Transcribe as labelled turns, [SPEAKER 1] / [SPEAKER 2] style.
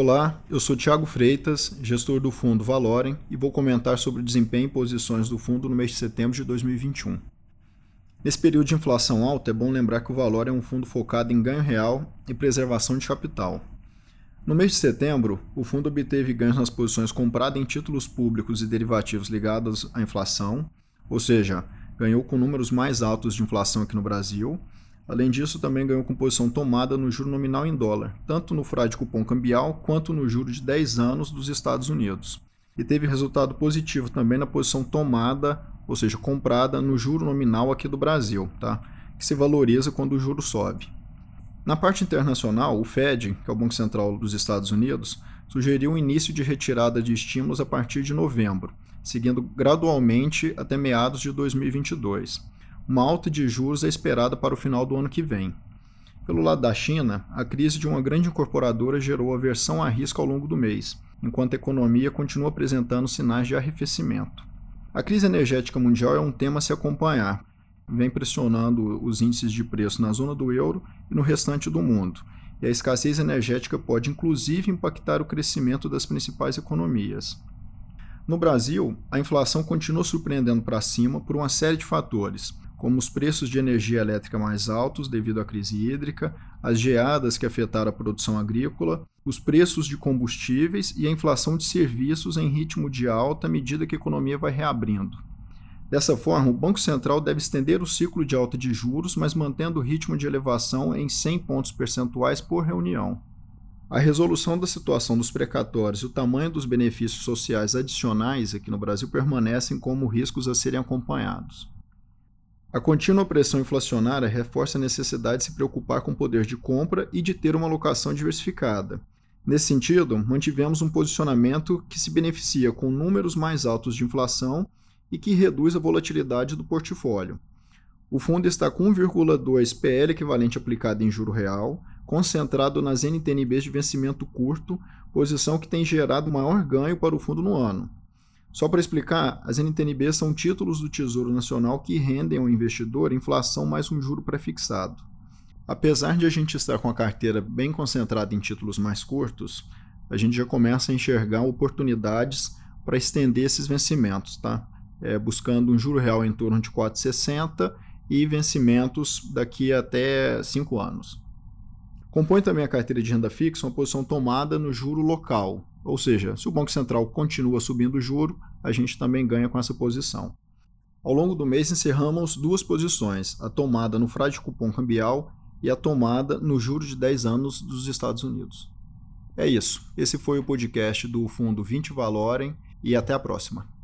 [SPEAKER 1] Olá, eu sou Thiago Freitas, gestor do fundo Valorem, e vou comentar sobre o desempenho e posições do fundo no mês de setembro de 2021. Nesse período de inflação alta, é bom lembrar que o Valorem é um fundo focado em ganho real e preservação de capital. No mês de setembro, o fundo obteve ganhos nas posições compradas em títulos públicos e derivativos ligados à inflação, ou seja, ganhou com números mais altos de inflação aqui no Brasil, Além disso, também ganhou com posição tomada no juro nominal em dólar, tanto no frade cupom cambial quanto no juro de 10 anos dos Estados Unidos. E teve resultado positivo também na posição tomada, ou seja, comprada no juro nominal aqui do Brasil, tá? que se valoriza quando o juro sobe. Na parte internacional, o Fed, que é o Banco Central dos Estados Unidos, sugeriu um início de retirada de estímulos a partir de novembro, seguindo gradualmente até meados de 2022 uma alta de juros é esperada para o final do ano que vem. Pelo lado da China, a crise de uma grande incorporadora gerou aversão a risco ao longo do mês, enquanto a economia continua apresentando sinais de arrefecimento. A crise energética mundial é um tema a se acompanhar, vem pressionando os índices de preço na zona do euro e no restante do mundo, e a escassez energética pode inclusive impactar o crescimento das principais economias. No Brasil, a inflação continua surpreendendo para cima por uma série de fatores, como os preços de energia elétrica mais altos devido à crise hídrica, as geadas que afetaram a produção agrícola, os preços de combustíveis e a inflação de serviços em ritmo de alta à medida que a economia vai reabrindo. Dessa forma, o Banco Central deve estender o ciclo de alta de juros, mas mantendo o ritmo de elevação em 100 pontos percentuais por reunião. A resolução da situação dos precatórios e o tamanho dos benefícios sociais adicionais aqui no Brasil permanecem como riscos a serem acompanhados. A contínua pressão inflacionária reforça a necessidade de se preocupar com o poder de compra e de ter uma alocação diversificada. Nesse sentido, mantivemos um posicionamento que se beneficia com números mais altos de inflação e que reduz a volatilidade do portfólio. O fundo está com 1,2 PL equivalente aplicado em juro real, concentrado nas NTNBs de vencimento curto, posição que tem gerado maior ganho para o fundo no ano. Só para explicar, as NTNBs são títulos do Tesouro Nacional que rendem ao investidor inflação mais um juro prefixado. Apesar de a gente estar com a carteira bem concentrada em títulos mais curtos, a gente já começa a enxergar oportunidades para estender esses vencimentos, tá? É, buscando um juro real em torno de 4,60 e vencimentos daqui até 5 anos. Compõe também a carteira de renda fixa uma posição tomada no juro local, ou seja, se o Banco Central continua subindo o juro, a gente também ganha com essa posição. Ao longo do mês encerramos duas posições, a tomada no frade cupom cambial e a tomada no juro de 10 anos dos Estados Unidos. É isso. Esse foi o podcast do Fundo 20 Valorem e até a próxima.